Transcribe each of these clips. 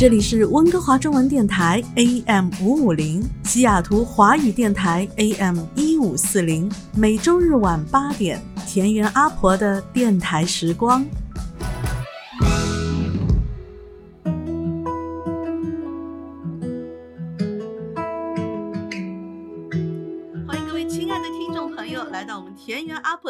这里是温哥华中文电台 AM 五五零，西雅图华语电台 AM 一五四零，每周日晚八点，田园阿婆的电台时光。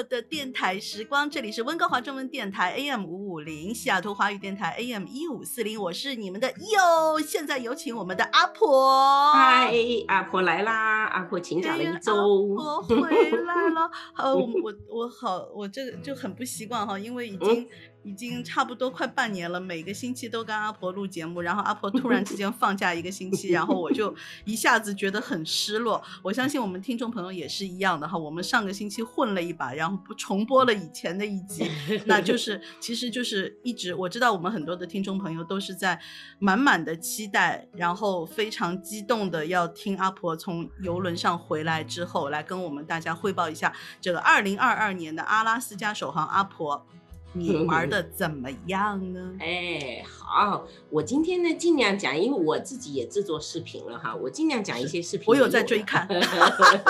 的电台时光，这里是温哥华中文电台 AM 五五零，西雅图华语电台 AM 一五四零，我是你们的哟。现在有请我们的阿婆。嗨，阿婆来啦！阿婆请假了一周，我回来了。呃，我我我好，我这个就很不习惯哈，因为已 经、已经差不多快半年了，每个星期都跟阿婆录节目，然后阿婆突然之间放假一个星期，然后我就 一下子觉得很失落。我相信我们听众朋友也是一样的哈，我们上个星期混了一把，然后不重播了以前的一集，那就是其实就是一直我知道我们很多的听众朋友都是在满满的期待，然后非常激动的要听阿婆从游轮上回来之后，来跟我们大家汇报一下这个二零二二年的阿拉斯加首航阿婆，你 玩的怎么样呢？哎，好，我今天呢尽量讲，因为我自己也制作视频了哈，我尽量讲一些视频。我有在追看，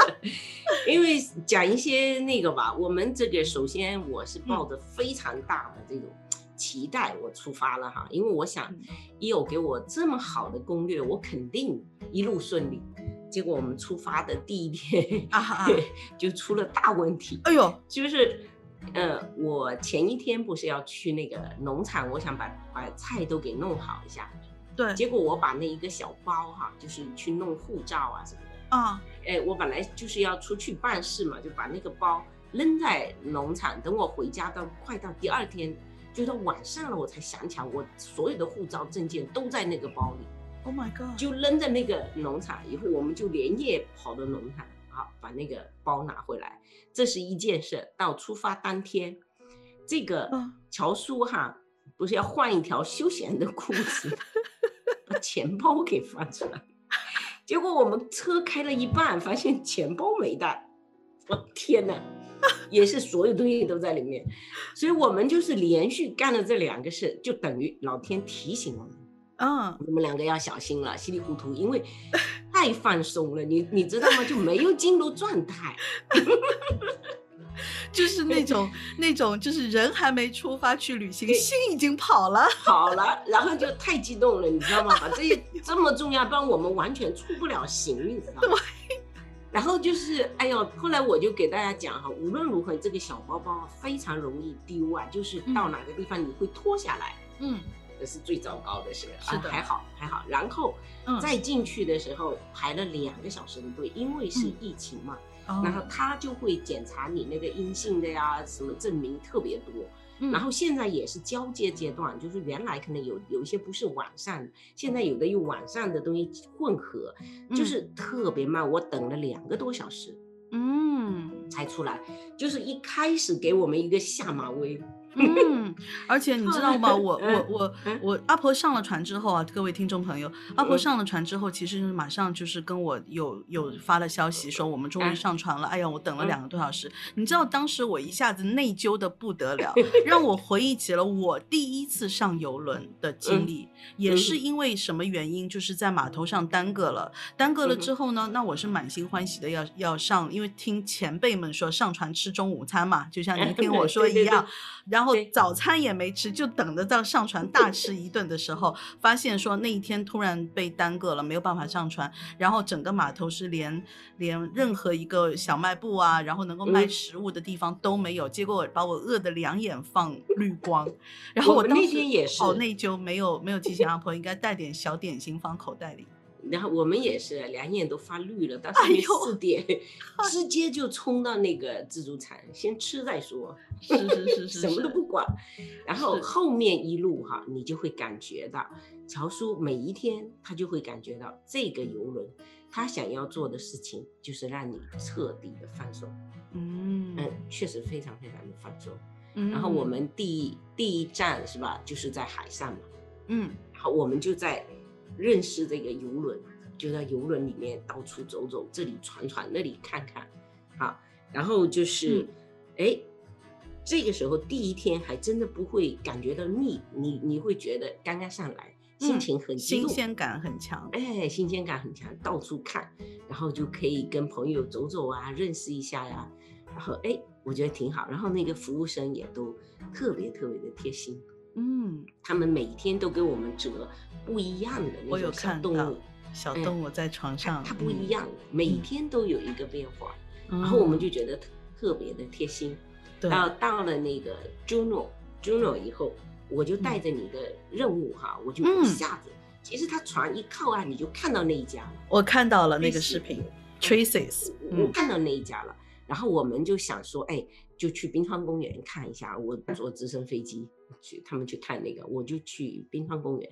因为讲一些那个吧，我们这个首先我是抱着非常大的这种期待，我出发了哈，因为我想，一有给我这么好的攻略，我肯定一路顺利。结果我们出发的第一天啊，就出了大问题。哎呦，就是。呃，我前一天不是要去那个农场，我想把把菜都给弄好一下。对，结果我把那一个小包哈，就是去弄护照啊什么的。啊，哎，我本来就是要出去办事嘛，就把那个包扔在农场。等我回家到快到第二天，就到晚上了，我才想起来，我所有的护照证件都在那个包里。Oh my god！就扔在那个农场，以后我们就连夜跑到农场。好，把那个包拿回来，这是一件事。到出发当天，这个乔叔哈不是要换一条休闲的裤子，把钱包给放出来。结果我们车开了一半，发现钱包没带。我天哪，也是所有东西都在里面。所以我们就是连续干了这两个事，就等于老天提醒我们。嗯，我们两个要小心了，稀里糊涂，因为太放松了，你你知道吗？就没有进入状态，就是那种那种，就是人还没出发去旅行，心已经跑了，跑了，然后就太激动了，你知道吗？把这些这么重要，不然我们完全出不了行，你知道吗？然后就是，哎呦，后来我就给大家讲哈，无论如何，这个小包包非常容易丢啊，就是到哪个地方你会脱下来，嗯。这是最糟糕的事，是还好还好。然后再进去的时候排了两个小时的队，因为是疫情嘛，嗯、然后他就会检查你那个阴性的呀，什么证明特别多。嗯、然后现在也是交接阶段，就是原来可能有有一些不是晚上，现在有的用晚上的东西混合，就是特别慢。我等了两个多小时，嗯，才出来，就是一开始给我们一个下马威。嗯，而且你知道吗？我我我我阿婆上了船之后啊，各位听众朋友，阿婆上了船之后，其实马上就是跟我有有发了消息说我们终于上船了。哎呀，我等了两个多小时。你知道当时我一下子内疚的不得了，让我回忆起了我第一次上游轮的经历，也是因为什么原因，就是在码头上耽搁了。耽搁了之后呢，那我是满心欢喜的要要上，因为听前辈们说上船吃中午餐嘛，就像您听 我说一样。然后早餐也没吃，就等着到上船大吃一顿的时候，发现说那一天突然被耽搁了，没有办法上船。然后整个码头是连连任何一个小卖部啊，然后能够卖食物的地方都没有。结果把我饿得两眼放 绿光。然后我那天也是好内疚，没有没有提醒阿婆应该带点小点心放口袋里。然后我们也是两眼都发绿了，到上面四点，直接就冲到那个自助餐，先吃再说，是是是是，什么都不管。然后后面一路哈，你就会感觉到乔叔每一天他就会感觉到这个游轮，他想要做的事情就是让你彻底的放松。嗯嗯，确实非常非常的放松。然后我们第一第一站是吧，就是在海上嘛。嗯，好，我们就在。认识这个游轮，就在游轮里面到处走走，这里传传，那里看看，好，然后就是，哎，这个时候第一天还真的不会感觉到腻，你你会觉得刚刚上来心情很新鲜感很强，哎，新鲜感很强，到处看，然后就可以跟朋友走走啊，认识一下呀，然后哎，我觉得挺好，然后那个服务生也都特别特别的贴心。嗯，他们每天都给我们折不一样的那种小动物，小动物在床上，它不一样，每天都有一个变化，然后我们就觉得特别的贴心。到到了那个 Juno，Juno 以后，我就带着你的任务哈，我就一下子，其实他船一靠岸，你就看到那一家了。我看到了那个视频，Traces，我看到那一家了，然后我们就想说，哎。就去冰川公园看一下，我坐直升飞机去，他们去看那个，我就去冰川公园，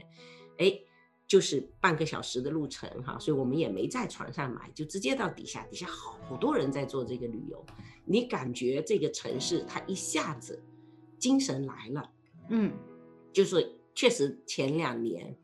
哎，就是半个小时的路程哈，所以我们也没在船上买，就直接到底下，底下好多人在做这个旅游，你感觉这个城市它一下子精神来了，嗯，就是确实前两年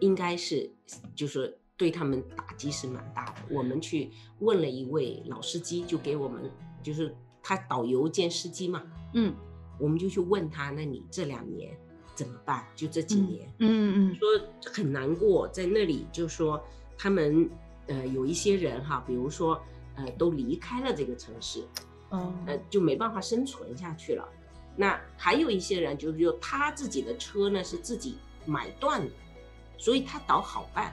应该是就是对他们打击是蛮大的，我们去问了一位老司机，就给我们就是。他导游兼司机嘛，嗯，我们就去问他，那你这两年怎么办？就这几年，嗯嗯，说很难过，在那里就说他们呃有一些人哈，比如说呃都离开了这个城市，嗯，呃就没办法生存下去了。那还有一些人就是说他自己的车呢是自己买断的，所以他倒好办。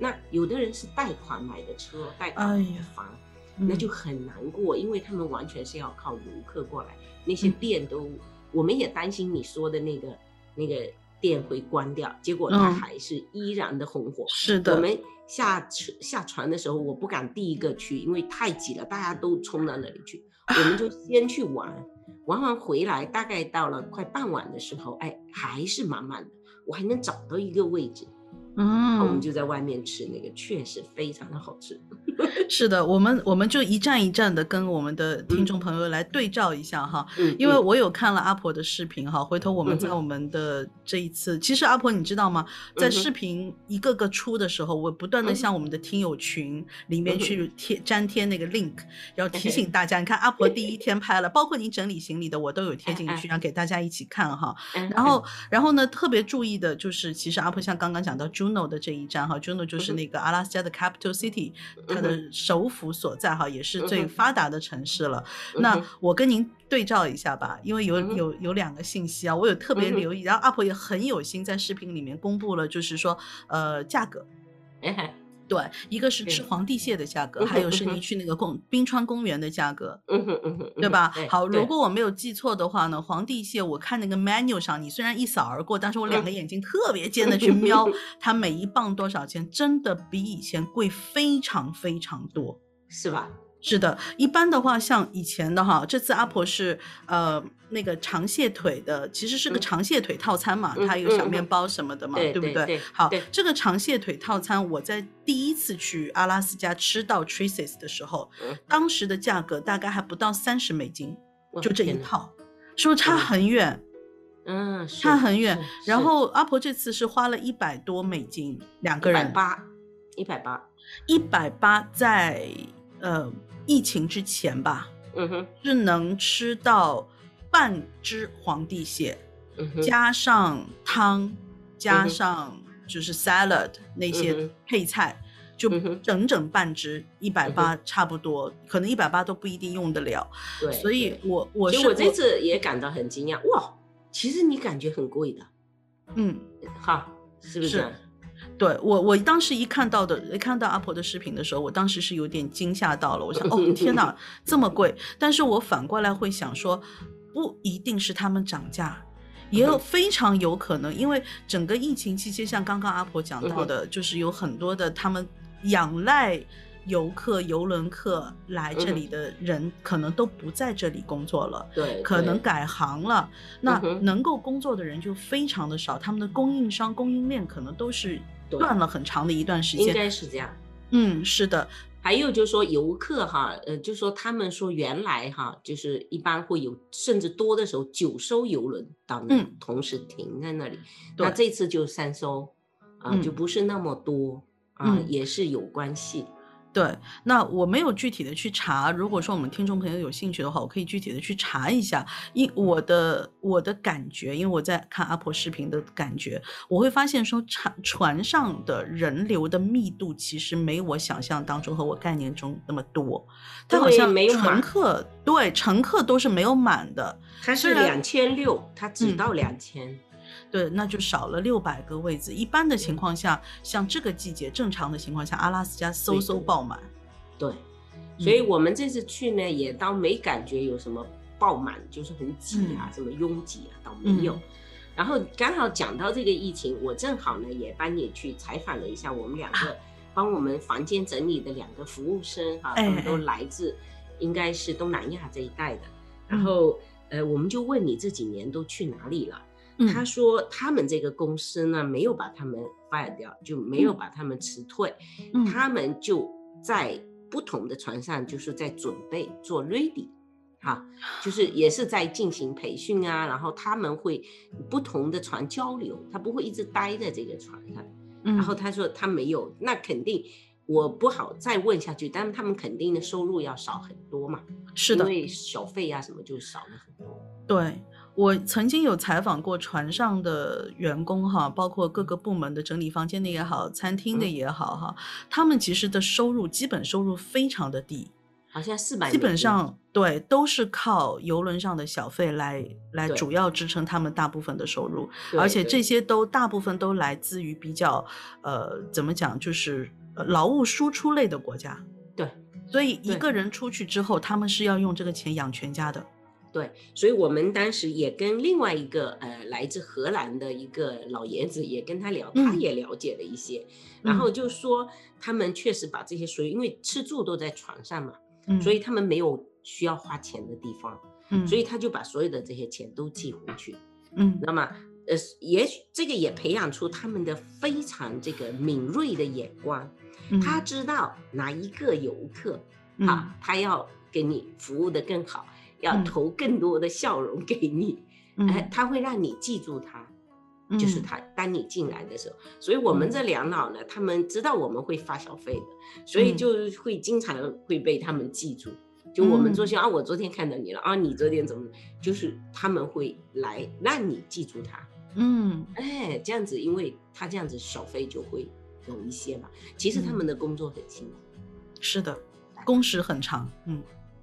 那有的人是贷款买的车，贷款买的房。那就很难过，因为他们完全是要靠游客过来，那些店都，我们也担心你说的那个那个店会关掉，结果它还是依然的红火。是的，我们下车下船的时候，我不敢第一个去，因为太挤了，大家都冲到那里去，我们就先去玩，玩完回来，大概到了快傍晚的时候，哎，还是满满的，我还能找到一个位置。嗯，我们就在外面吃那个，确实非常的好吃。是的，我们我们就一站一站的跟我们的听众朋友来对照一下哈。嗯，因为我有看了阿婆的视频哈，回头我们在我们的这一次，其实阿婆你知道吗？在视频一个个出的时候，我不断的向我们的听友群里面去贴粘贴那个 link，要提醒 大家，你看阿婆第一天拍了，包括你整理行李的，我都有贴进去，让给大家一起看哈。然后然后呢，特别注意的就是，其实阿婆像刚刚讲到。Juno 的这一站哈，Juno 就是那个阿拉斯加的 capital city，它的首府所在哈，也是最发达的城市了。那我跟您对照一下吧，因为有有有两个信息啊，我有特别留意，然后阿婆也很有心在视频里面公布了，就是说呃价格。对，一个是吃皇帝蟹的价格，还有是你去那个公冰川公园的价格，嗯哼嗯哼，对吧？好，如果我没有记错的话呢，皇帝蟹我看那个 menu 上，你虽然一扫而过，但是我两个眼睛特别尖的去瞄 它每一磅多少钱，真的比以前贵非常非常多，是吧？是的，一般的话，像以前的哈，这次阿婆是呃那个长蟹腿的，其实是个长蟹腿套餐嘛，它有小面包什么的嘛，对不对？好，这个长蟹腿套餐，我在第一次去阿拉斯加吃到 Traces 的时候，当时的价格大概还不到三十美金，就这一套，是不是差很远？嗯，差很远。然后阿婆这次是花了一百多美金两个人，八，一百八，一百八在呃。疫情之前吧，嗯哼，是能吃到半只皇帝蟹，加上汤，加上就是 salad 那些配菜，就整整半只，一百八差不多，可能一百八都不一定用得了。对，所以我我是我这次也感到很惊讶，哇，其实你感觉很贵的，嗯，好，是不是？对我，我当时一看到的，一看到阿婆的视频的时候，我当时是有点惊吓到了。我想，哦，天哪，这么贵！但是我反过来会想说，不一定是他们涨价，也有非常有可能，因为整个疫情期间，像刚刚阿婆讲到的，就是有很多的他们仰赖游客、游轮客来这里的人，可能都不在这里工作了，对，可能改行了。那能够工作的人就非常的少，他们的供应商、供应链可能都是断了很长的一段时间，应该是这样。嗯，是的。还有就是说游客哈，呃，就说他们说原来哈，就是一般会有甚至多的时候九艘游轮到那同时停在那里，那这次就三艘，啊，就不是那么多啊，也是有关系。对，那我没有具体的去查。如果说我们听众朋友有兴趣的话，我可以具体的去查一下。因我的我的感觉，因为我在看阿婆视频的感觉，我会发现说船船上的人流的密度其实没我想象当中和我概念中那么多。它好像没有乘客，对，乘客都是没有满的。它是两千六，它只到两千。对，那就少了六百个位置。一般的情况下，像这个季节正常的情况下，阿拉斯加嗖嗖爆满。对，所以我们这次去呢，也倒没感觉有什么爆满，就是很挤啊，什么拥挤啊，倒没有。然后刚好讲到这个疫情，我正好呢也帮你去采访了一下我们两个帮我们房间整理的两个服务生哈，他们都来自应该是东南亚这一带的。然后呃，我们就问你这几年都去哪里了？他说他们这个公司呢没有把他们 fire 掉，就没有把他们辞退，他们就在不同的船上，就是在准备做 ready，哈，就是也是在进行培训啊，然后他们会不同的船交流，他不会一直待在这个船上。然后他说他没有，那肯定我不好再问下去，但是他们肯定的收入要少很多嘛，是的，因为小费啊什么就少了很多。对。我曾经有采访过船上的员工哈，包括各个部门的整理房间的也好，餐厅的也好哈，他们其实的收入基本收入非常的低，好像四百，基本上对都是靠游轮上的小费来来主要支撑他们大部分的收入，而且这些都大部分都来自于比较呃怎么讲就是劳务输出类的国家，对，所以一个人出去之后，他们是要用这个钱养全家的。对，所以我们当时也跟另外一个呃来自荷兰的一个老爷子也跟他聊，他也了解了一些，然后就说他们确实把这些所有，因为吃住都在船上嘛，所以他们没有需要花钱的地方，所以他就把所有的这些钱都寄回去，嗯，那么呃，也许这个也培养出他们的非常这个敏锐的眼光，他知道哪一个游客啊，他要给你服务的更好。要投更多的笑容给你，哎，他会让你记住他，就是他当你进来的时候。所以我们这两老呢，他们知道我们会发小费的，所以就会经常会被他们记住。就我们做些啊，我昨天看到你了啊，你昨天怎么？就是他们会来让你记住他。嗯，哎，这样子，因为他这样子小费就会有一些嘛。其实他们的工作很辛苦，是的，工时很长。嗯，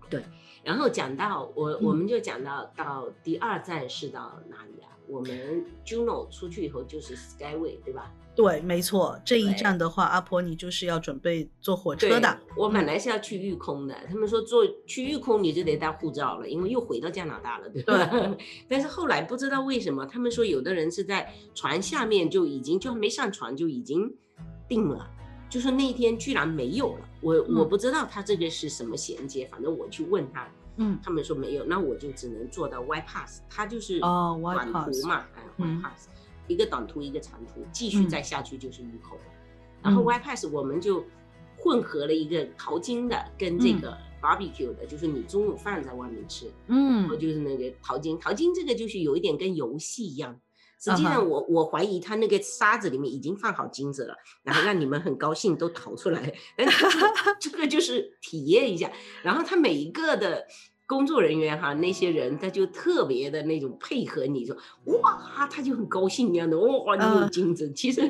对。然后讲到我，我们就讲到到第二站是到哪里啊？我们 Juno 出去以后就是 Skyway，对吧？对，没错。这一站的话，阿婆你就是要准备坐火车的。我本来是要去玉空的，他们说坐去玉空你就得带护照了，因为又回到加拿大了，对吧？但是后来不知道为什么，他们说有的人是在船下面就已经就还没上船就已经定了。就是那一天居然没有了，我我不知道他这个是什么衔接，反正我去问他，嗯，他们说没有，那我就只能做到 Y pass，它就是哦短途嘛，哎，Y pass，一个短途一个长途，继续再下去就是鱼口了，然后 Y pass 我们就混合了一个淘金的跟这个 barbecue 的，就是你中午饭在外面吃，嗯，我就是那个淘金，淘金这个就是有一点跟游戏一样。实际上，我我怀疑他那个沙子里面已经放好金子了，然后让你们很高兴都逃出来。这个就是体验一下。然后他每一个的工作人员哈，那些人他就特别的那种配合你，说哇，他就很高兴一样的哇，你有金子。其实，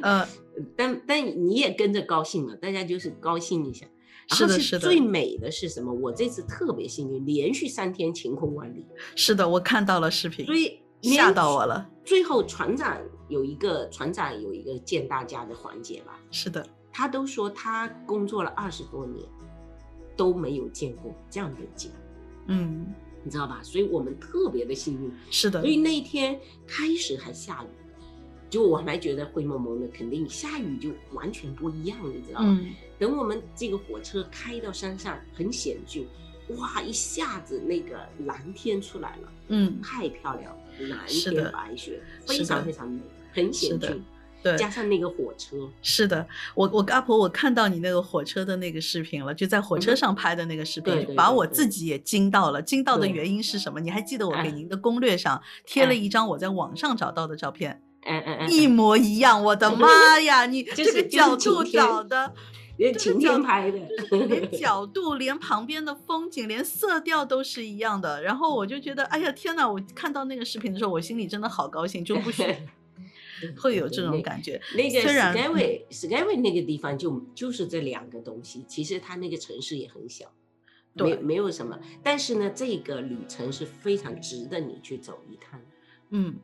但但你也跟着高兴了，大家就是高兴一下。是的，是的。最美的是什么？我这次特别幸运，连续三天晴空万里。是的，我看到了视频。所以。吓到我了！最后船长有一个船长有一个见大家的环节吧？是的，他都说他工作了二十多年，都没有见过这样的景。嗯，你知道吧？所以我们特别的幸运。是的。所以那一天开始还下雨，就我还觉得灰蒙蒙的，肯定下雨就完全不一样，你知道吗？等我们这个火车开到山上，很险峻，哇，一下子那个蓝天出来了，嗯，太漂亮，蓝天白雪，非常非常美，很险峻。对，加上那个火车，是的，我我阿婆，我看到你那个火车的那个视频了，就在火车上拍的那个视频，把我自己也惊到了。惊到的原因是什么？你还记得我给您的攻略上贴了一张我在网上找到的照片，嗯嗯嗯，一模一样。我的 妈呀，你这个角度找的，连晴天拍的，连角度，连旁边的风景，连色调都是一样的。然后我就觉得，哎呀天哪！我看到那个视频的时候，我心里真的好高兴，就不许。会有这种感觉。那个 Skyway，Skyway 那个地方就就是这两个东西。其实它那个城市也很小，没没有什么。但是呢，这个旅程是非常值得你去走一趟。嗯，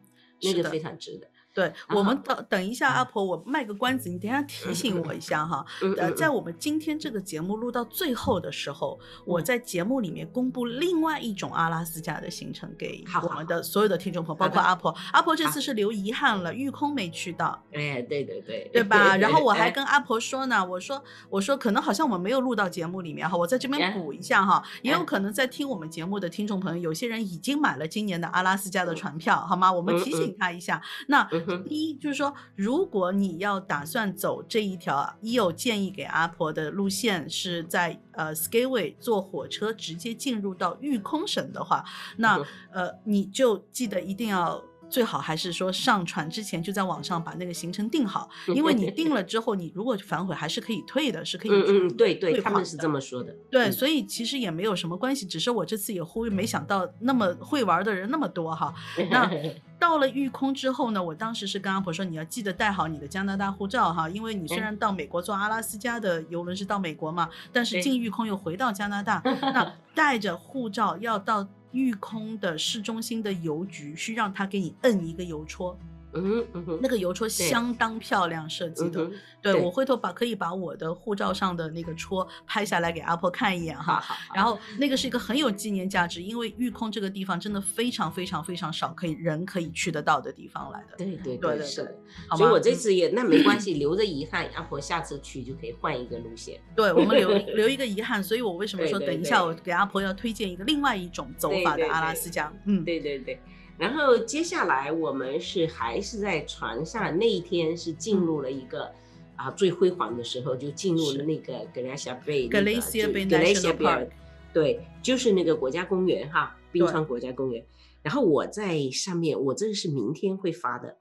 那个非常值得。对我们等等一下，阿婆，我卖个关子，你等下提醒我一下哈。呃，在我们今天这个节目录到最后的时候，我在节目里面公布另外一种阿拉斯加的行程给我们的所有的听众朋友，包括阿婆。阿婆这次是留遗憾了，玉空没去到。哎，对对对，对吧？然后我还跟阿婆说呢，我说我说可能好像我们没有录到节目里面哈，我在这边补一下哈，也有可能在听我们节目的听众朋友，有些人已经买了今年的阿拉斯加的船票，好吗？我们提醒他一下。那一就是说，如果你要打算走这一条，一有建议给阿婆的路线是在呃 Skyway 坐火车直接进入到玉空省的话，那呃你就记得一定要。最好还是说上船之前就在网上把那个行程定好，因为你定了之后，你如果反悔还是可以退的，是可以嗯嗯对对，他们是这么说的。对，所以其实也没有什么关系，只是我这次也呼吁，没想到那么会玩的人那么多哈。那 到了玉空之后呢，我当时是跟阿婆说，你要记得带好你的加拿大护照哈，因为你虽然到美国坐阿拉斯加的游轮是到美国嘛，但是进玉空又回到加拿大，那 带着护照要到。玉空的市中心的邮局需让他给你摁一个邮戳。嗯嗯那个邮戳相当漂亮设计的，对我回头把可以把我的护照上的那个戳拍下来给阿婆看一眼哈，然后那个是一个很有纪念价值，因为玉空这个地方真的非常非常非常少可以人可以去得到的地方来的，对对对是的，所以我这次也那没关系，留着遗憾，阿婆下次去就可以换一个路线，对我们留 留一个遗憾，所以我为什么说等一下我给阿婆要推荐一个另外一种走法的阿拉斯加，嗯，对对对。然后接下来我们是还是在船上，那一天是进入了一个啊最辉煌的时候，就进入了那个格雷西亚贝格雷西亚贝格雷西亚贝，对，就是那个国家公园哈，冰川国家公园。然后我在上面，我这个是明天会发的，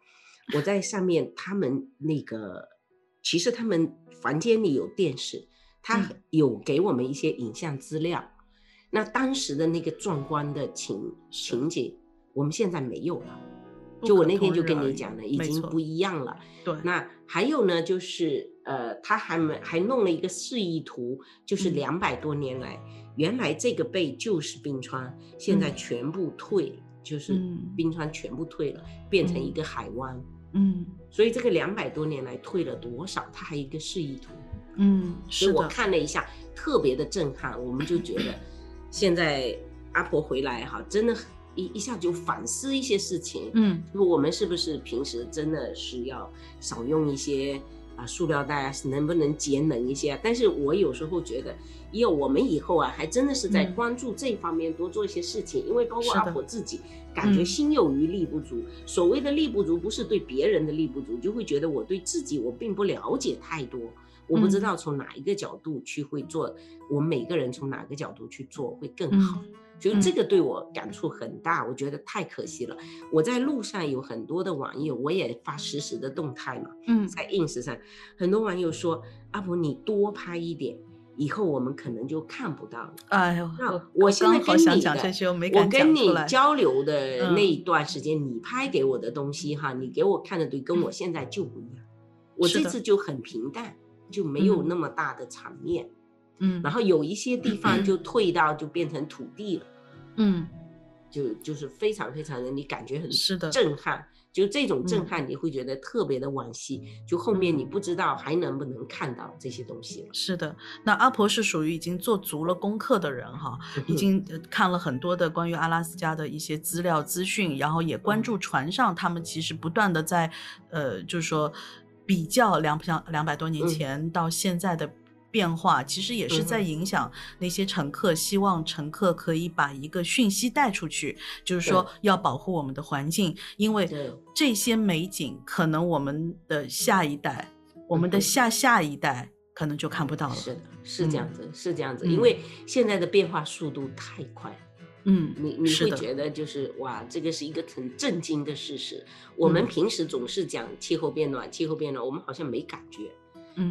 我在上面，他们那个其实他们房间里有电视，他有给我们一些影像资料，那当时的那个壮观的情情景。我们现在没有了，就我那天就跟你讲了，已经不一样了。对，那还有呢，就是呃，他还没还弄了一个示意图，就是两百多年来，原来这个背就是冰川，现在全部退，就是冰川全部退了，变成一个海湾。嗯，所以这个两百多年来退了多少？它还有一个示意图。嗯，所以我看了一下，特别的震撼。我们就觉得，现在阿婆回来哈，真的很。一一下就反思一些事情，嗯，我们是不是平时真的是要少用一些啊塑料袋啊，能不能节能一些？但是我有时候觉得，因为我们以后啊，还真的是在关注这方面多做一些事情，因为包括阿婆自己感觉心有余力不足。所谓的力不足，不是对别人的力不足，就会觉得我对自己我并不了解太多，我不知道从哪一个角度去会做，我们每个人从哪个角度去做会更好。就这个对我感触很大，我觉得太可惜了。我在路上有很多的网友，我也发实时的动态嘛，嗯，在 ins 上，很多网友说阿婆你多拍一点，以后我们可能就看不到了。哎呦，那我现在跟你的，我跟你交流的。那一段时间，你拍给我的东西哈，你给我看的对，跟我现在就不一样。我这次就很平淡，就没有那么大的场面，嗯，然后有一些地方就退到就变成土地了。嗯，就就是非常非常的，你感觉很是的震撼，就这种震撼，你会觉得特别的惋惜。就后面你不知道还能不能看到这些东西了。是的，那阿婆是属于已经做足了功课的人哈，已经看了很多的关于阿拉斯加的一些资料资讯，然后也关注船上他们其实不断的在呃，就是说比较两两两百多年前到现在的。变化其实也是在影响那些乘客，希望乘客可以把一个讯息带出去，就是说要保护我们的环境，因为这些美景可能我们的下一代、我们的下下一代可能就看不到了。是的，是这样子，是这样子，因为现在的变化速度太快。嗯，你你会觉得就是哇，这个是一个很震惊的事实。我们平时总是讲气候变暖，气候变暖，我们好像没感觉。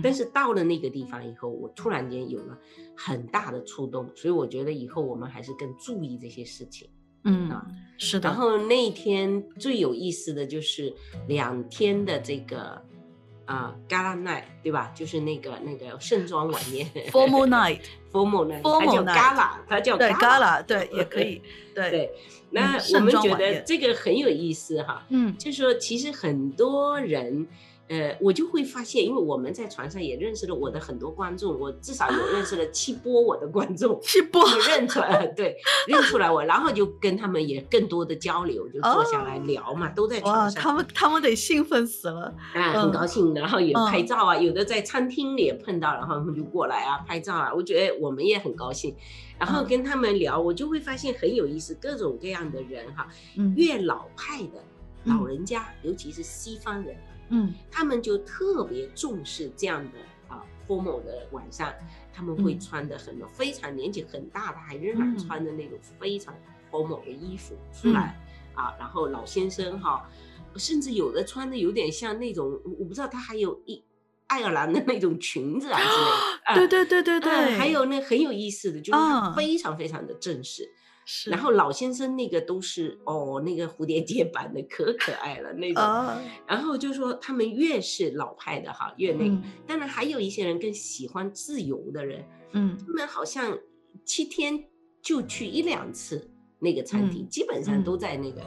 但是到了那个地方以后，我突然间有了很大的触动，所以我觉得以后我们还是更注意这些事情。嗯啊，是的。然后那一天最有意思的就是两天的这个啊，Gala Night，对吧？就是那个那个盛装晚宴。Formal Night，Formal Night，它叫 Gala，它叫对 Gala，对，也可以。对对，那我们觉得这个很有意思哈。嗯，就是说其实很多人。呃，我就会发现，因为我们在船上也认识了我的很多观众，我至少有认识了七波我的观众，七波认出来，对，认出来我，然后就跟他们也更多的交流，就坐下来聊嘛，都在船上，他们他们得兴奋死了，啊，很高兴，然后也拍照啊，有的在餐厅里也碰到，然后他们就过来啊拍照啊，我觉得我们也很高兴，然后跟他们聊，我就会发现很有意思，各种各样的人哈，越老派的老人家，尤其是西方人。嗯，他们就特别重视这样的啊，formal 的晚上，他们会穿的很非常年纪很大的，还仍然穿的那种非常 formal 的衣服出来啊。然后老先生哈，甚至有的穿的有点像那种，我不知道他还有一爱尔兰的那种裙子啊之类的。对对对对对，还有那很有意思的，就是非常非常的正式。然后老先生那个都是哦，那个蝴蝶结版的可可爱了那种。然后就说他们越是老派的哈，越那个。当然还有一些人更喜欢自由的人，嗯，他们好像七天就去一两次那个餐厅，基本上都在那个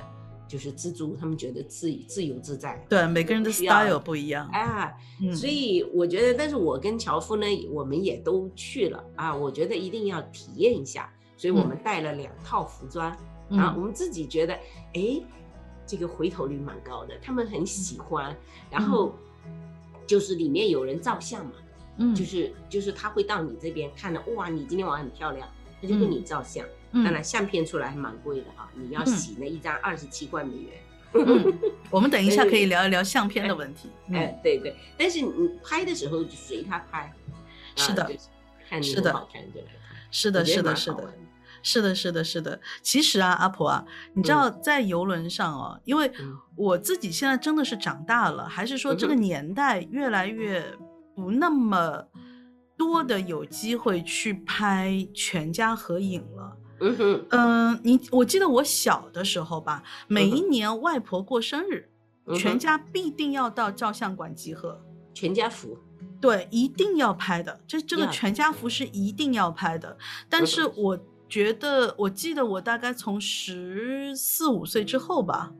就是自助，他们觉得自自由自在。对，每个人的 style 不一样啊。所以我觉得，但是我跟樵夫呢，我们也都去了啊。我觉得一定要体验一下。所以我们带了两套服装，然后我们自己觉得，哎，这个回头率蛮高的，他们很喜欢。然后就是里面有人照相嘛，嗯，就是就是他会到你这边看了，哇，你今天晚上很漂亮，他就跟你照相。当然相片出来还蛮贵的哈，你要洗那一张二十七块美元。我们等一下可以聊一聊相片的问题。哎，对对，但是你拍的时候就随他拍，是的，看你多好看就。是的，是的，是的。是的，是的，是的。其实啊，阿婆啊，你知道在游轮上哦，因为我自己现在真的是长大了，还是说这个年代越来越不那么多的有机会去拍全家合影了。嗯哼，嗯，你我记得我小的时候吧，每一年外婆过生日，全家必定要到照相馆集合，全家福。对，一定要拍的，这这个全家福是一定要拍的，但是我。觉得我记得我大概从十四五岁之后吧，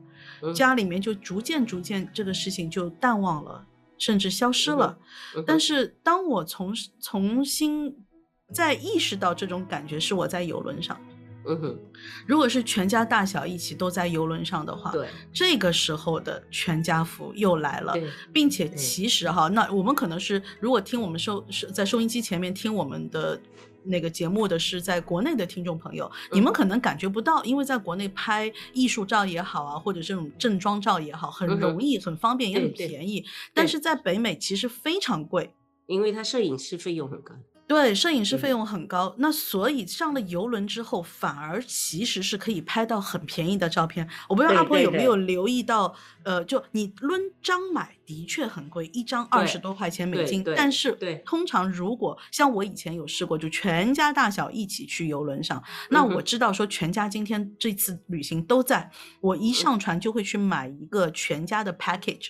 家里面就逐渐逐渐这个事情就淡忘了，甚至消失了。但是当我从重新再意识到这种感觉，是我在游轮上。嗯哼，如果是全家大小一起都在游轮上的话，对，这个时候的全家福又来了，并且其实哈，那我们可能是如果听我们收收在收音机前面听我们的。那个节目的是在国内的听众朋友，你们可能感觉不到，因为在国内拍艺术照也好啊，或者这种正装照也好，很容易、很方便，也很便宜。但是在北美其实非常贵，因为它摄影师费用很高。对，摄影师费用很高，那所以上了游轮之后，反而其实是可以拍到很便宜的照片。我不知道阿婆有没有留意到，呃，就你论张买的确很贵，一张二十多块钱美金。但是，通常如果像我以前有试过，就全家大小一起去游轮上，那我知道说全家今天这次旅行都在，我一上船就会去买一个全家的 package，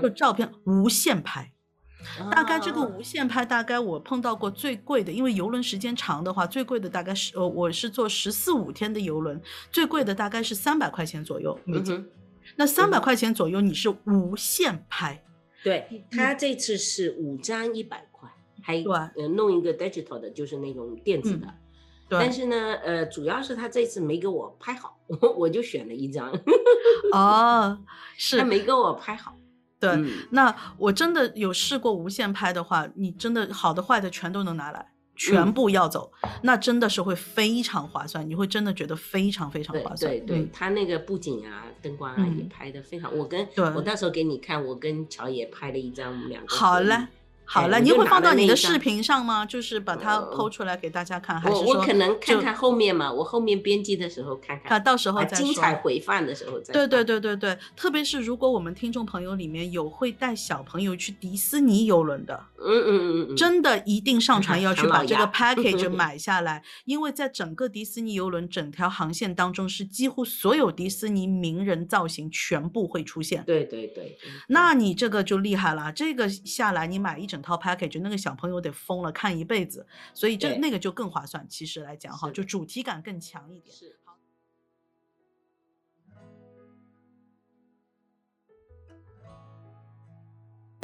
就照片无限拍。大概这个无限拍，大概我碰到过最贵的，因为游轮时间长的话，最贵的大概是呃，我是坐十四五天的游轮，最贵的大概是三百块钱左右美金。那三百块钱左右你是无限拍，对他这次是五张一百块，还对呃弄一个 digital 的，就是那种电子的。对但是呢，呃，主要是他这次没给我拍好，我就选了一张，哦，是他没给我拍好。对。嗯那我真的有试过无限拍的话，你真的好的坏的全都能拿来，全嗯部要走，那真的是会非常划算，你会真的觉得非常非常划算。对对，嗯他那个布景啊、灯光啊嗯也拍的非常。我跟对我到时候给你看，我跟乔野拍了一张，我们两个好嘞合影。好了，你会放到你的视频上吗？就是把它呃剖出来给大家看，还是我可能看看后面嘛，我后面编辑的时候看看，看到时候啊再。精彩回放的时候再对对，对对对，特别是如果我们听众朋友里面有会带小朋友去迪士尼游轮的，嗯嗯嗯嗯，真的一定上船 要去把这个 package 买下来，因为在整个迪士尼游轮整条航线当中，是几乎所有迪士尼名人造型全部会出现。对对对，对那你这个就厉害了，这个下来你买一整套 package，那个小朋友得疯了，看一辈子，所以这那个就更划算。其实来讲哈，就主题感更强一点。是。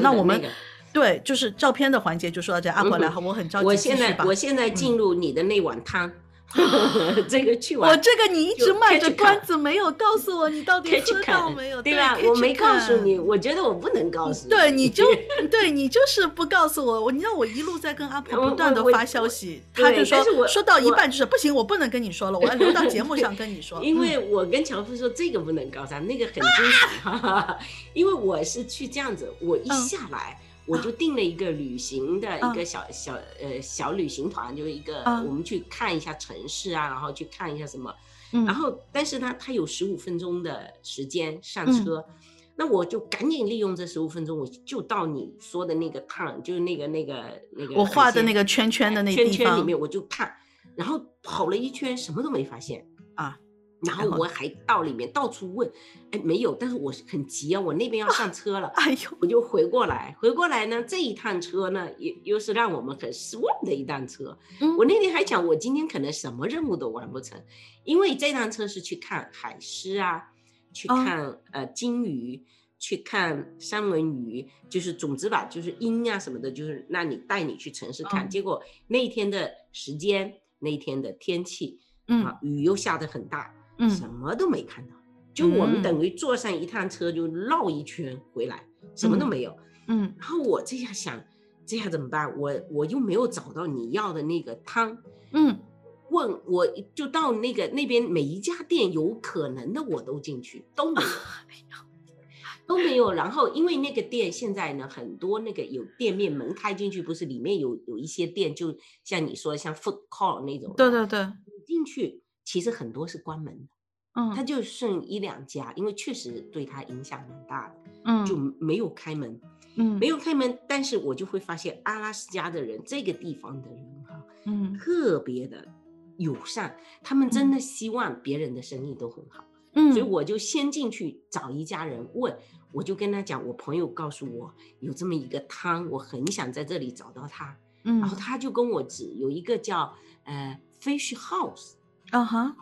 那我们个对，就是照片的环节就说到这，阿婆来，我很着急，我现在我现在进入你的那碗汤，这个去玩我这个你一直卖着关子，没有告诉我你到底喝到没有，对吧？我没告诉你，我觉得我不能告诉你。对，你就对你就是不告诉我，我你知道我一路在跟阿婆不断的发消息，对他就说说到一半就是不行，我不能跟你说了，我要留到节目上跟你说。因嗯为我跟乔夫说这个不能告诉他，那个很惊喜，哈哈哈。因为我是去这样子，我一嗯下来。我就订了一个旅行的嗯一个小小呃小旅行团，就是一个嗯。我们去看一下城市啊，然后去看一下什么，嗯。然后但是呢，他有十五分钟的时间上嗯。车，那我就赶紧利用这十五分钟，我就到你说的那个 town，就是那个那个那个我画的那个圈圈的那圈地方圈里面，我就看，然后跑了一圈，什么都没发现。啊，然后我还到里面到处问，哎，没有，但是我是很急啊，我那边要上车了，哎呦，我就回过来，回过来呢，这一趟车呢，又又是让我们很失望的一趟车。嗯我那天还讲，我今天可能什么任务都完不成，因为这趟车是去看海狮啊，去哦看、呃金鱼，去看三文鱼，就是总之吧，就是鹰啊什么的，就是让你带你去城市看。嗯结果那一天的时间，那一天的天气，嗯啊，雨又下得很大，嗯什么都没看到。就我们嗯等于坐上一趟车就绕一圈回来，什么都嗯没有。嗯然后我这下想，这下怎么办？我我又没有找到你要的那个汤，嗯问我就到那个那边每一家店有可能的我都进去，都没有，都没有。然后因为那个店现在呢，很多那个有店面门开进去，不是里面有有一些店，就像你说的像 food court 那种，对对对，你进去其实很多是关门的，它嗯就剩一两家，因为确实对他影响蛮大的，嗯就没有开门。嗯。没有开门，但是我就会发现阿拉斯加的人，这个地方的人哈，嗯。特别的友善，他们真的希望别人的生意都很好，嗯，所以我就先进去找一家人问，我就跟他讲，我朋友告诉我有这么一个汤，我很想在这里找到他，嗯。然后他就跟我指有一个叫呃 Fish House，啊哈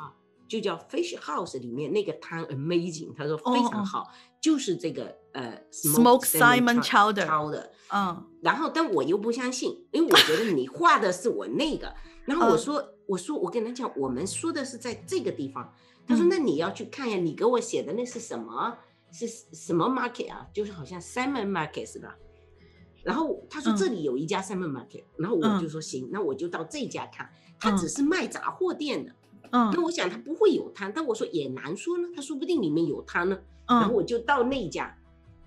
就叫 Fish House 里面那个汤 amazing，他说非常好，就是这个呃 Smoked salmon salmon chowder。嗯然后，但我又不相信，因为我觉得你画的是我那个。然后我嗯说，我说我跟他讲，我们说的是在这个地方。他说，嗯那你要去看呀，你给我写的那是什么？是什么 market 啊？就是好像 salmon market 是吧？然后他说嗯这里有一家 salmon market，然后我就嗯说行，那我就到这家看。他只嗯是卖杂货店的，嗯那我想他不会有汤，但我说也难说呢，他说不定里面有汤呢。然后嗯我就到那家，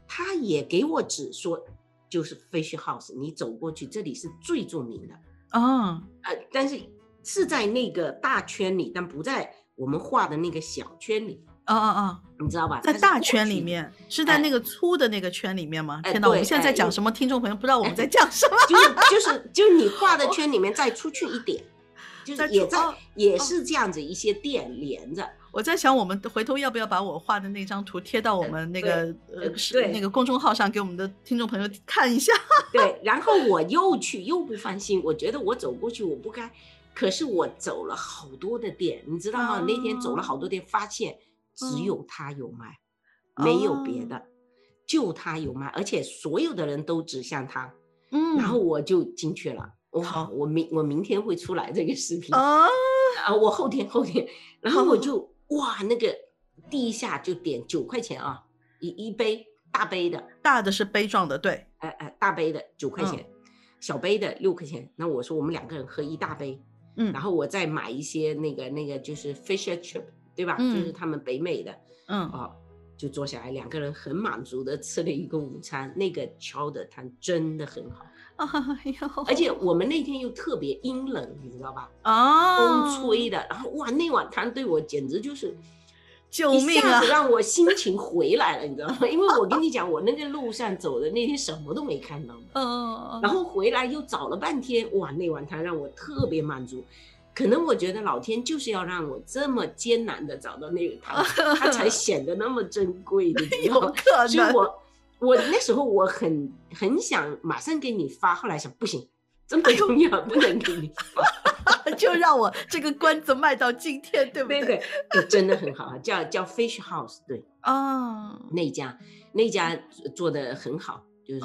他也给我指说，就是 Fish House，你走过去，这里是最著名的。哦呃，但是是在那个大圈里，但不在我们画的那个小圈里，哦哦哦，你知道吧？在大圈里面，是在哎那个粗的那个圈里面吗？哎天哪，我们现在在讲什么？听众朋友不知道我们哎在讲什么。就是就是就是你画的 圈里面再出去一点，就再是也在哦也哦是这样子一些店连着。我在想，我们回头要不要把我画的那张图贴到我呃们那个呃呃对是那个公众号上，给我们的听众朋友看一下？对，然后我又去又不放心，我觉得我走过去我不该，可是我走了好多的店，你知道吗？那天走了好多店，发现只嗯有他有卖，没有别的，就他有卖，而且所有的人都指向他，嗯，然后我就进去了。哇，我明我明天会出来这个视频啊，啊，我后天后天，然后我就哇，那个第一下就点九块钱啊，一一杯大杯的，大的是杯状的，对，哎哎，大杯的九块钱，小杯的六块钱。那我说我们两个人喝一大杯，嗯，然后我再买一些那个那个就是 Fisher Chip，对吧？就是他们北美的，嗯。哦，就坐下来两个人很满足的吃了一个午餐。那个敲的汤真的很好，哎呦，而且我们那天又特别阴冷，你知道吧？哦，风吹的，然后哇，那碗汤对我简直就是。救命啊！一下子让我心情 回来了，你知道吗？因为我跟你讲，我那个路上走的那天什么都没看到，嗯，然后回来又找了半天，哇，那碗汤让我特别满足。可能我觉得老天就是要让我这么艰难的找到那个汤，它才显得那么珍贵的，有可能。所以我我那时候我很很想马上给你发，后来想不行，这么重要，不能给你发。就让我这个关子卖到今天，对不对？对对，真的很好啊，叫叫 Fish House，对，哦，那家那家做的很好，就是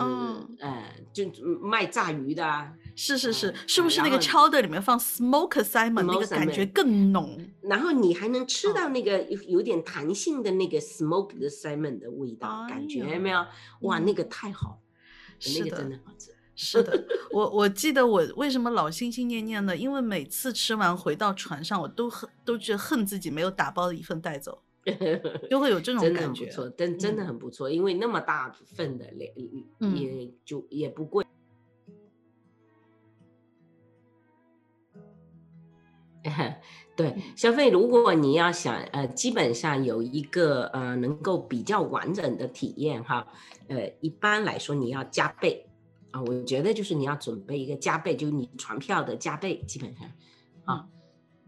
呃，就卖炸鱼的啊。是是是，是不是那个敲的里面放 Smoke salmon 那个感觉更浓？然后你还能吃到那个有有点弹性的那个 Smoke 的 Simon 的味道，感觉没有？哇，那个太好，那个真的好吃。是的，我我记得我为什么老心心念念的，因为每次吃完回到船上，我都恨都觉得恨自己没有打包一份带走，就会有这种感觉。真的不错，真真的很不错，因为那么大份的，也也就也不贵。对，消费如果你要想呃，基本上有一个呃能够比较完整的体验哈，呃，一般来说你要加倍啊，我觉得就是你要准备一个加倍，就是你船票的加倍，基本上啊，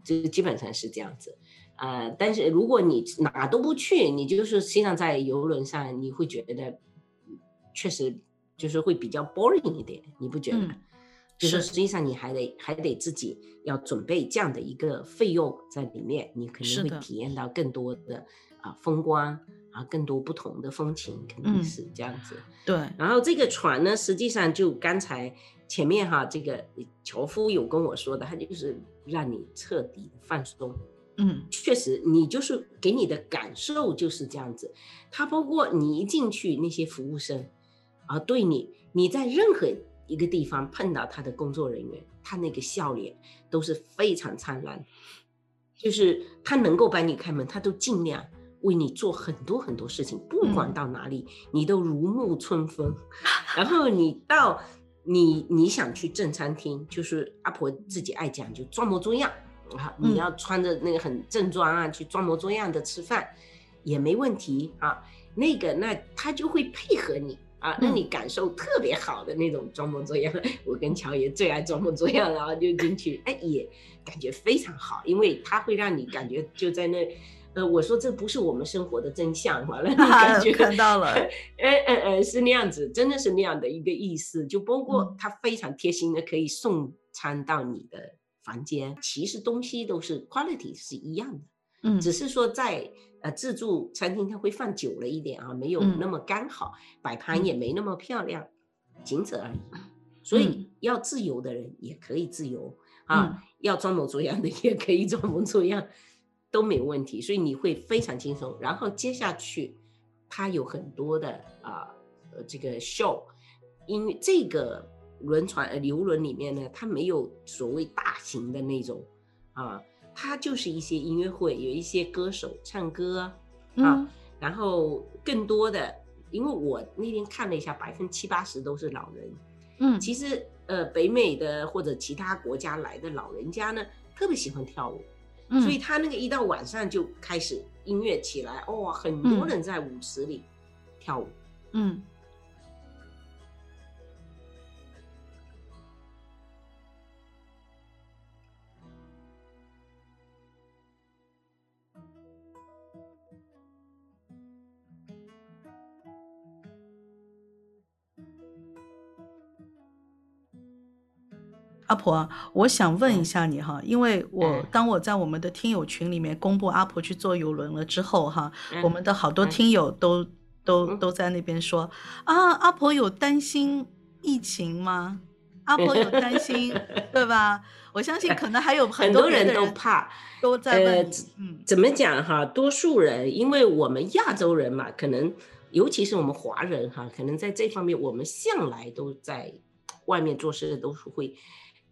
就基本上是这样子，呃，但是如果你哪都不去，你就是实际上在游轮上，你会觉得确实就是会比较 boring 一点，你不觉得？就是实际上你还得还得自己要准备这样的一个费用在里面，你可能会体验到更多的啊风光啊，更多不同的风情，肯定是这样子。对。然后这个船呢，实际上就刚才前面哈，这个樵夫有跟我说的，他就是让你彻底放松。嗯，确实，你就是给你的感受就是这样子。他包括你一进去那些服务生啊，对你你在任何。一个地方碰到他的工作人员，他那个笑脸都是非常灿烂，就是他能够帮你开门，他都尽量为你做很多很多事情，不管到哪里，你都如沐春风。然后你到你你想去正餐厅，就是阿婆自己爱讲，就装模作样啊，你要穿着那个很正装啊，去装模作样的吃饭也没问题啊。那个那他就会配合你。啊，让你感受特别好的那种装模作样，我跟乔爷最爱装模作样，然后就进去，哎，也感觉非常好，因为它会让你感觉就在那，呃，我说这不是我们生活的真相，完了，你感 觉看到了，哎哎哎，是那样子，真的是那样的一个意思，就包括他非常贴心的可以送餐到你的房间，其实东西都是 quality 是一样的，嗯，只是说在。呃，自助餐厅它会放久了一点啊，没有那么刚好，摆盘也没那么漂亮，仅此而已。所以要自由的人也可以自由啊，要装模作样的 也可以装模作样，都没有问题。所以你会非常轻松。然后接下去，它有很多的啊，呃，这个 show，因为这个轮船呃游轮里面呢，它没有所谓大型的那种啊。它就是一些音乐会，有一些歌手唱歌啊，然后更多的，因为我那天看了一下，百分之七八十都是老人。嗯，其实呃，北美的或者其他国家来的老人家呢，特别喜欢跳舞，嗯所以他那个一到晚上就开始音乐起来，哇，很多人在舞池里跳舞。嗯。婆，我想问一下你哈，因为我当我在我们的听友群里面公布阿婆去坐游轮了之后哈，我们的好多听友都都都在那边说啊，阿婆有担心疫情吗？阿婆有担心，对吧？我相信可能还有很多人都怕，都在问。嗯，怎么讲哈？多数人，因为我们亚洲人嘛，可能尤其是我们华人哈，可能在这方面，我们向来都在外面做事都是会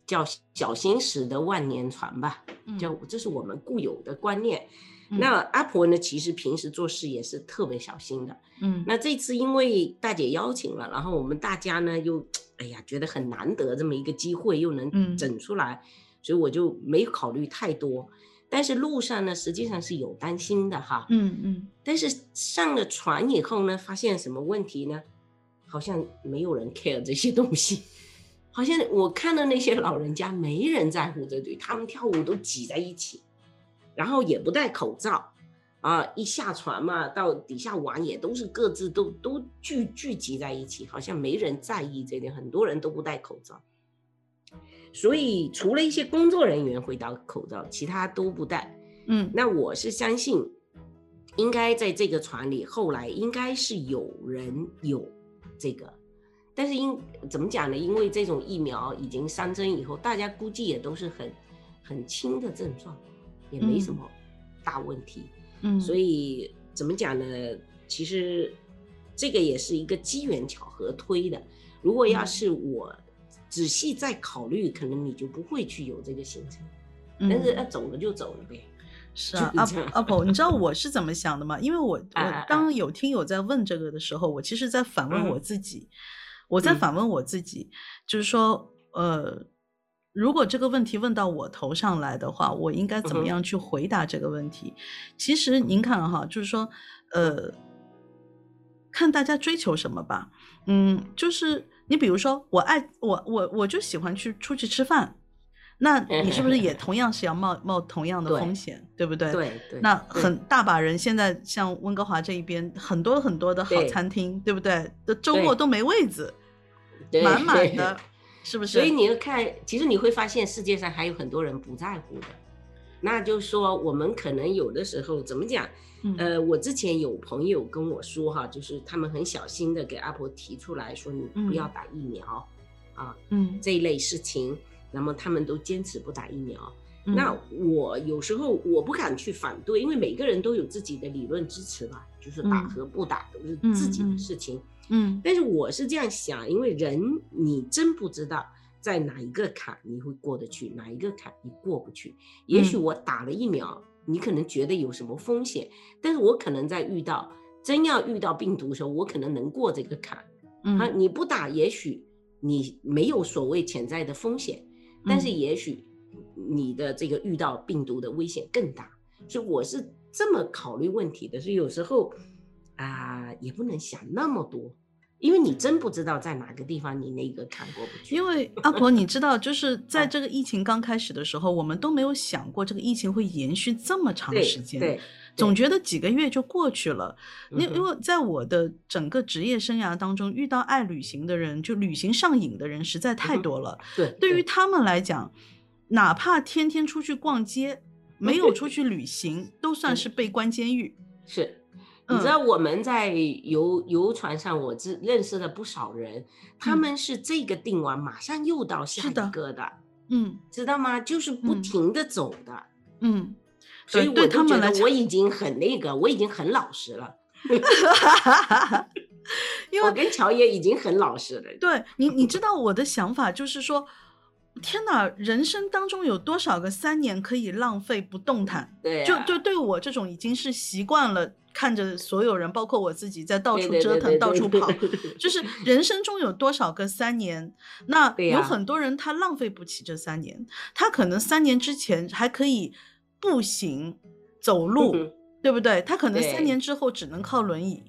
叫小心驶得万年船吧，叫这是我们固有的观念。那阿婆呢，其实平时做事也是特别小心的。嗯，那这次因为大姐邀请了，然后我们大家呢又。哎呀，觉得很难得这么一个机会，又能整出来，所以我就没考虑太多。但是路上呢，实际上是有担心的哈。嗯嗯。但是上了船以后呢，发现什么问题呢？好像没有人 care 这些东西，好像我看到那些老人家没人在乎这对，他们跳舞都挤在一起，然后也不戴口罩。啊，一下船嘛，到底下玩也都是各自都都聚聚集在一起，好像没人在意这点，很多人都不戴口罩。所以除了一些工作人员会戴口罩，其他都不戴。嗯，那我是相信，应该在这个船里，后来应该是有人有这个，但是因怎么讲呢？因为这种疫苗已经三针以后，大家估计也都是很很轻的症状，也没什么大问题。嗯，所以怎么讲呢？其实这个也是一个机缘巧合推的。如果要是我仔细再考虑，可能你就不会去有这个行程。但是要走了就走了呗。是啊，阿阿婆，你知道 我是怎么想的吗？因为我我当有听友在问这个的时候，我其实在反问我自己，我在反问我自己，就是说，呃。如果这个问题问到我头上来的话，我应该怎么样去回答这个问题？其实您看哈，就是说，呃，看大家追求什么吧。嗯，就是你比如说，我爱我我我就喜欢去出去吃饭，那你是不是也同样是要冒冒同样的风险，对不对？对对。那很大把人现在像温哥华这一边，很多很多的好餐厅，对不对？的周末都没位子，满满的。是不是？所以你要看，其实你会发现世界上还有很多人不在乎的。那就是说，我们可能有的时候怎么讲？呃，我之前有朋友跟我说哈，就是他们很小心的给阿婆提出来说，你不要打疫苗啊，嗯，这一类事情，那么他们都坚持不打疫苗。那我有时候我不敢去反对，因为每个人都有自己的理论支持吧，就是打和不打都是自己的事情。嗯，但是我是这样想，因为人你真不知道在哪一个坎你会过得去，哪一个坎你过不去。也许我打了疫苗，你可能觉得有什么风险，但是我可能在遇到真要遇到病毒的时候，我可能能过这个坎。啊，你不打，也许你没有所谓潜在的风险，但是也许你的这个遇到病毒的危险更大。所以我是这么考虑问题的，所以有时候。啊，也不能想那么多，因为你真不知道在哪个地方你那个坎过不去。因为 阿婆，你知道，就是 在这个疫情刚开始的时候，我们都没有想过这个疫情会延续这么长时间，对，总觉得几个月就过去了。因因为在我的整个职业生涯当中，遇到爱旅行的人，就旅行上瘾的人实在太多了。对，对于。他们来讲，哪怕天天出去逛街，没有出去旅行，都算是被关监狱。是。你知道我们在游游船上，我知认识了不少人，他们是这个定完马上又到下一个的，嗯，知道吗？就是不停的走的，嗯，所以我就觉得我已经很那个，我已经很老实了，因为我跟乔爷已经很老实了。对你，你知道我的想法就是说，天哪，人生当中有多少个三年可以浪费不动弹？对，就就对我这种已经是习惯了。看着所有人，包括我自己，在到处折腾、到处跑，就是人生中有多少个三年？那有很多人他浪费不起这三年，他可能三年之前还可以步行、走路，对不对？他可能三年之后只能靠轮椅，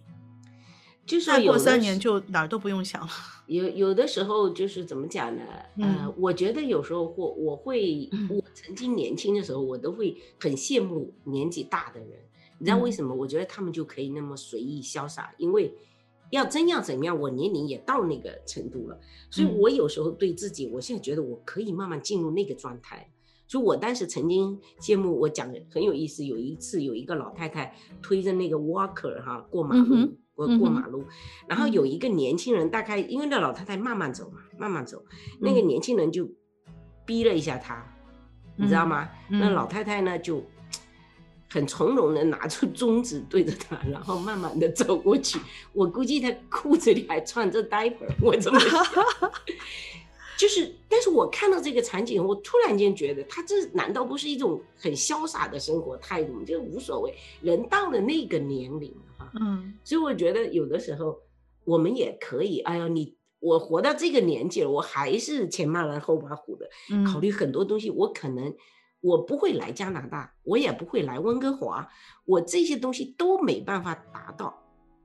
就是再过三年就哪儿都不用想了。有有的时候就是怎么讲呢？呃，我觉得有时候或我会，我曾经年轻的时候，我都会很羡慕年纪大的人。你知道为什么？我觉得他们就可以那么随意潇洒，因为要真要怎么样，我年龄也到那个程度了，所以我有时候对自己，我现在觉得我可以慢慢进入那个状态。所以我当时曾经羡慕，我讲的很有意思。有一次有一个老太太推着那个 walker 哈过马路，过过马路，然后有一个年轻人，大概因为那老太太慢慢走嘛，慢慢走，那个年轻人就逼了一下她，你知道吗？那老太太呢就很从容的拿出中指对着他，然后慢慢的走过去。我估计她裤子里还穿着 diaper，我这么想。就是，但是我看到这个场景，我突然间觉得，他这难道不是一种很潇洒的生活态度吗？就无所谓，人到了那个年龄哈，嗯，所以我觉得有的时候我们也可以，哎呀，你我活到这个年纪了，我还是前怕狼后怕虎的，考虑很多东西，我可能我不会来加拿大，我也不会来温哥华，我这些东西都没办法达到，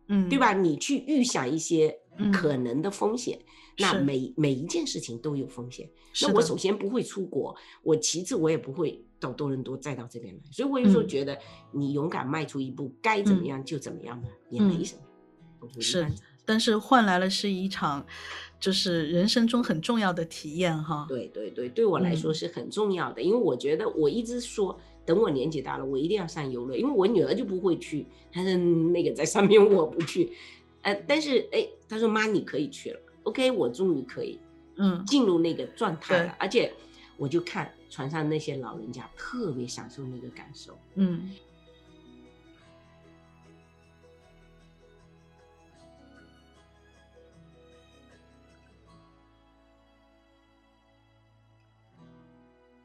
嗯，对吧？你去预想一些可能的风险。那每每一件事情都有风险。那我首先不会出国，我其次我也不会到多伦多再到这边来。所以我有时候觉得，你勇敢迈出一步，该怎么样就怎么样吧，也没什么。是，但是换来了是一场，就是人生中很重要的体验哈。对对对，对我来说是很重要的，因为我觉得我一直说，等我年纪大了，我一定要上游乐，因为我女儿就不会去，她是那个在上面我不去。呃，但是哎，她说妈你可以去了。OK，我终于可以，嗯，进入那个状态了，而且我就看船上那些老人家特别享受那个感受，嗯。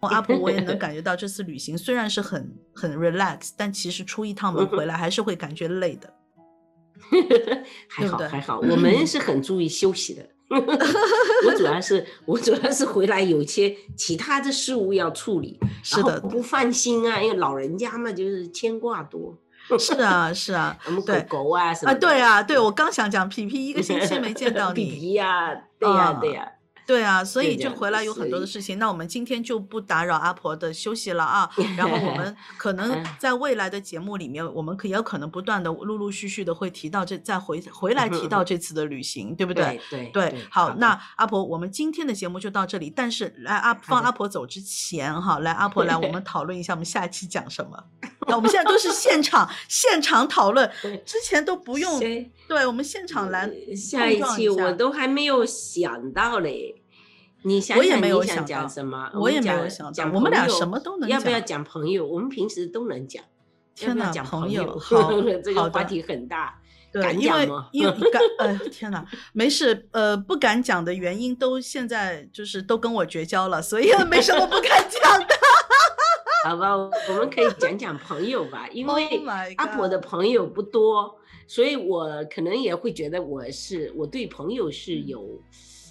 阿婆，我也能感觉到这次旅行虽然是很很 relax，但其实出一趟门回来还是会感觉累的。还好还好，我们是很注意休息的。我主要是我主要是回来有一些其他的事物要处理，是的，不放心啊，因为老人家嘛就是牵挂多。是啊是啊，我们狗狗啊什么啊，对啊对，我刚想讲皮皮一个星期没见到你，皮皮呀，对呀对呀。对啊，所以就回来有很多的事情。那我们今天就不打扰阿婆的休息了啊。然后我们可能在未来的节目里面，我们可也有可能不断的陆陆续续的会提到这，再回回来提到这次的旅行，对不对？对对。好，那阿婆，我们今天的节目就到这里。但是来阿放阿婆走之前哈，来阿 婆来，我们讨论一下我们下期讲什么。那我们现在都是现场现场讨论，之前都不用。对，我们现场来。下一期我都还没有想到嘞。你想想你想讲什么？我也没有想讲。我们俩什么都能讲。要不要讲朋友？我们平时都能讲。天哪，朋友，好，这个话题很大。对，因为因 为敢，呃，天哪，没事，呃，不敢讲的原因都现在就是都跟我绝交了，所以没什么不敢讲的。好吧，我们可以讲讲朋友吧，因 为阿婆的朋友不多，所以我可能也会觉得我是我对朋友是有。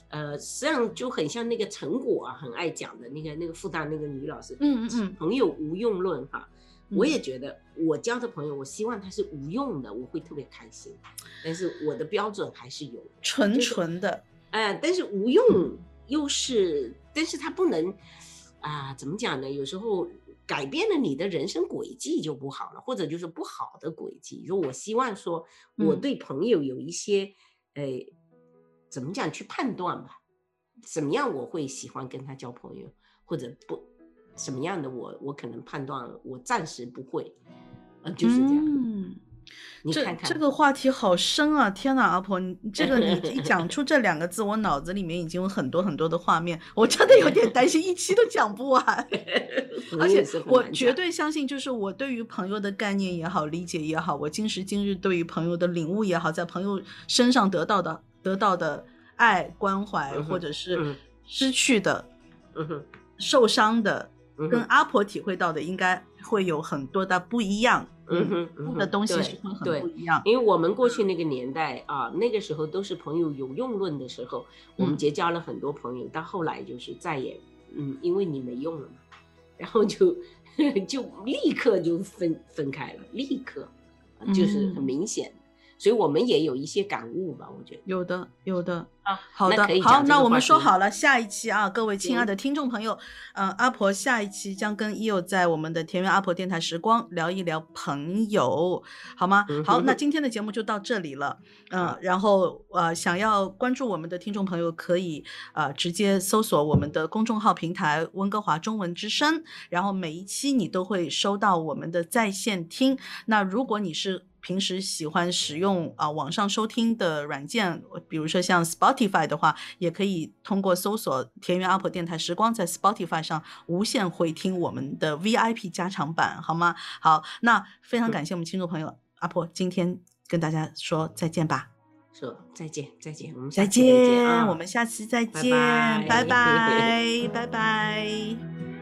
呃，实际上就很像那个成果啊，很爱讲的那个那个复旦那个女老师，嗯嗯嗯，朋友无用论哈，我也觉得我交的朋友，我希望他是无用的，我会特别开心。但是我的标准还是有纯纯的，哎，但是无用又是，但是他不能啊，怎么讲呢？有时候改变了你的人生轨迹就不好了，或者就是不好的轨迹。如果我希望说我对朋友有一些，呃。怎么讲去判断吧？怎么样我会喜欢跟他交朋友，或者不什么样的我我可能判断我暂时不会，呃就是这样。嗯，你看看这个话题好深啊！天哪，阿婆，你这个你一讲出这两个字，我脑子里面已经有很多很多的画面，我真的有点担心一期都讲不完。而且我绝对相信，就是我对于朋友的概念也好，理解也好，我今时今日对于朋友的领悟也好，在朋友身上得到的。得到的爱关怀，或者是失去的、受伤的，跟阿婆体会到的应该会有很多的不一样。嗯哼，的东西是会很不一样。因为我们过去那个年代啊，那个时候都是朋友有用论的时候，我们结交了很多朋友。到后来就是再也，嗯，因为你没用了嘛，然后就 就立刻就分分开了，立刻就是很明显。所以我们也有一些感悟吧，我觉得有的，有的啊。好的，好，那我们说好了，下一期啊，各位亲爱的听众朋友，嗯，阿婆下一期将跟伊友在我们的田园阿婆电台时光聊一聊朋友，好吗？好，那今天的节目就到这里了，嗯，然后呃，想要关注我们的听众朋友可以呃直接搜索我们的公众号平台温哥华中文之声，然后每一期你都会收到我们的在线听。那如果你是平时喜欢使用啊网上收听的软件，比如说像 Spotify 的话，也可以通过搜索“田园阿婆电台时光”在 Spotify 上无限回听我们的 VIP 加长版，好吗？好，那非常感谢我们听众朋友阿婆今天跟大家说再见吧。说再见，再见，我们再见，我们下次再见，拜拜，拜拜。